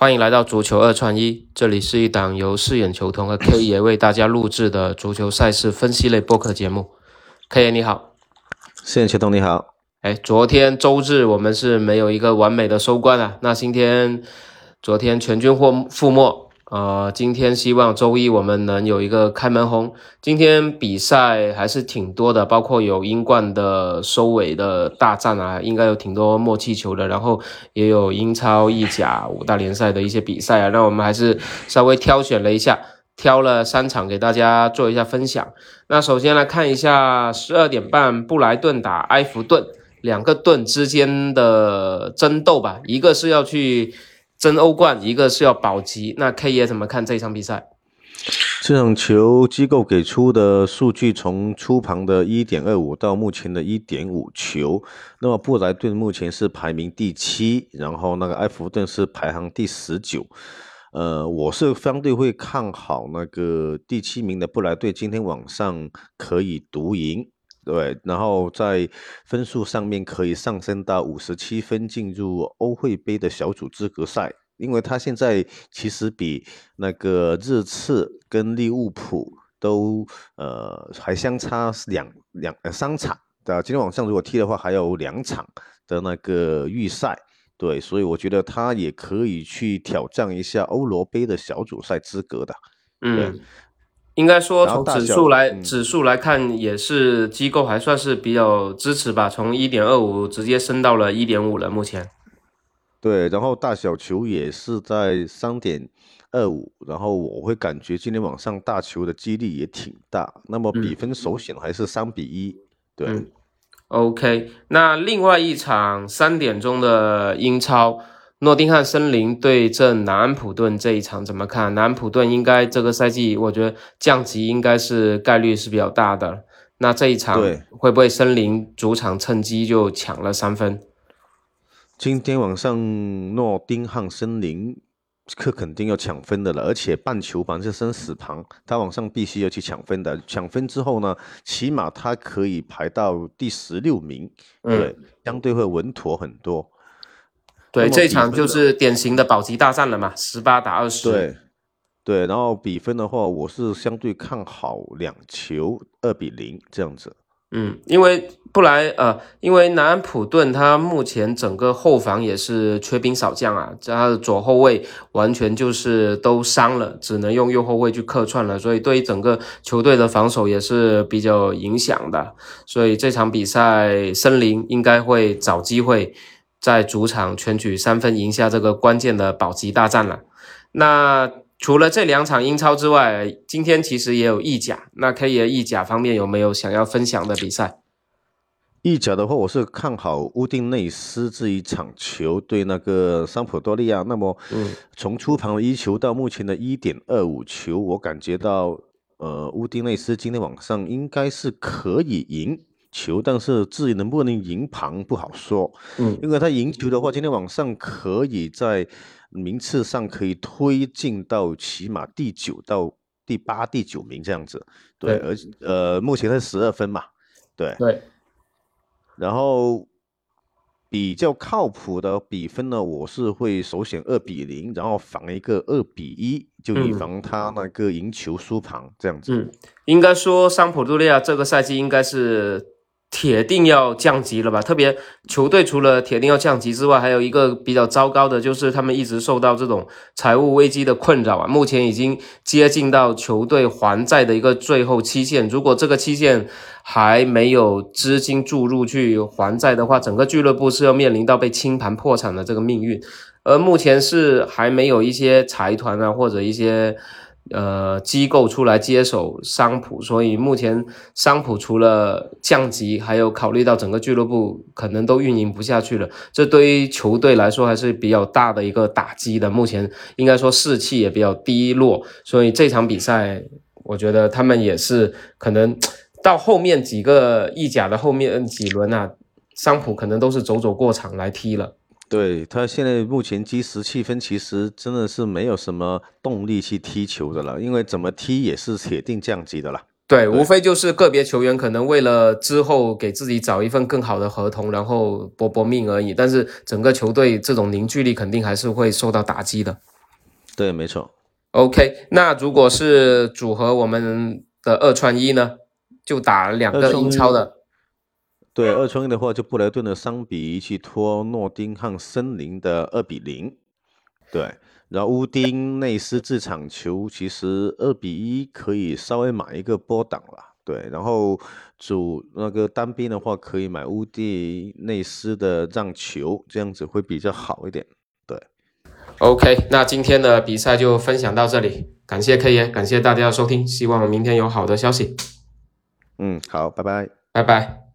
欢迎来到足球二串一，这里是一档由四眼球童和 K 爷为大家录制的足球赛事分析类播客节目。K 爷你好，饰演球童你好。哎，昨天周日我们是没有一个完美的收官啊。那今天，昨天全军覆覆没。呃，今天希望周一我们能有一个开门红。今天比赛还是挺多的，包括有英冠的收尾的大战啊，应该有挺多默契球的。然后也有英超、意甲五大联赛的一些比赛啊。那我们还是稍微挑选了一下，挑了三场给大家做一下分享。那首先来看一下十二点半布莱顿打埃弗顿，两个盾之间的争斗吧，一个是要去。争欧冠，一个是要保级。那 K 爷怎么看这场比赛？这场球机构给出的数据，从出盘的一点二五到目前的一点五球。那么布莱顿目前是排名第七，然后那个埃弗顿是排行第十九。呃，我是相对会看好那个第七名的布莱顿，今天晚上可以独赢。对，然后在分数上面可以上升到五十七分，进入欧会杯的小组资格赛。因为他现在其实比那个热刺跟利物浦都呃还相差两两呃三场的。今天晚上如果踢的话，还有两场的那个预赛。对，所以我觉得他也可以去挑战一下欧罗杯的小组赛资格的。嗯。应该说，从指数来指数来看，也是机构还算是比较支持吧。从一点二五直接升到了一点五了，目前。对，然后大小球也是在三点二五，然后我会感觉今天晚上大球的几率也挺大。那么比分首选还是三比一。对，OK。那另外一场三点钟的英超。诺丁汉森林对阵南安普顿这一场怎么看？南安普顿应该这个赛季，我觉得降级应该是概率是比较大的。那这一场会不会森林主场趁机就抢了三分？今天晚上诺丁汉森林可肯定要抢分的了，而且半球盘是生死盘，他晚上必须要去抢分的。抢分之后呢，起码他可以排到第十六名，对，相对会稳妥很多。对，这一场就是典型的保级大战了嘛，十八打二十。对，对，然后比分的话，我是相对看好两球二比零这样子。嗯，因为布莱呃，因为南安普顿他目前整个后防也是缺兵少将啊，他的左后卫完全就是都伤了，只能用右后卫去客串了，所以对于整个球队的防守也是比较影响的。所以这场比赛，森林应该会找机会。在主场全取三分，赢下这个关键的保级大战了。那除了这两场英超之外，今天其实也有意甲。那 K 爷意甲方面有没有想要分享的比赛？意甲的话，我是看好乌丁内斯这一场球对那个桑普多利亚。那么，嗯，从出盘的一球到目前的一点二五球，我感觉到，呃，乌丁内斯今天晚上应该是可以赢。球，但是至于能不能赢盘不好说。嗯，因为他赢球的话，今天晚上可以在名次上可以推进到起码第九到第八、第九名这样子。对，而呃，目前是十二分嘛。对对。然后比较靠谱的比分呢，我是会首选二比零，然后防一个二比一，就以防他那个赢球输盘这样子。嗯，应该说桑普多利亚这个赛季应该是。铁定要降级了吧？特别球队除了铁定要降级之外，还有一个比较糟糕的，就是他们一直受到这种财务危机的困扰啊。目前已经接近到球队还债的一个最后期限，如果这个期限还没有资金注入去还债的话，整个俱乐部是要面临到被清盘破产的这个命运。而目前是还没有一些财团啊，或者一些。呃，机构出来接手商普，所以目前商普除了降级，还有考虑到整个俱乐部可能都运营不下去了，这对于球队来说还是比较大的一个打击的。目前应该说士气也比较低落，所以这场比赛，我觉得他们也是可能到后面几个意甲的后面几轮啊，商普可能都是走走过场来踢了。对他现在目前积十七分，其实真的是没有什么动力去踢球的了，因为怎么踢也是铁定降级的了。对，无非就是个别球员可能为了之后给自己找一份更好的合同，然后搏搏命而已。但是整个球队这种凝聚力肯定还是会受到打击的。对，没错。OK，那如果是组合我们的二串一呢，就打两个英超的。对，二冲一的话，就布莱顿的三比一去拖诺丁汉森林的二比零。对，然后乌丁内斯这场球其实二比一可以稍微买一个波挡了。对，然后主那个单边的话，可以买乌丁内斯的让球，这样子会比较好一点。对。OK，那今天的比赛就分享到这里，感谢 K 爷，感谢大家的收听，希望明天有好的消息。嗯，好，拜拜，拜拜。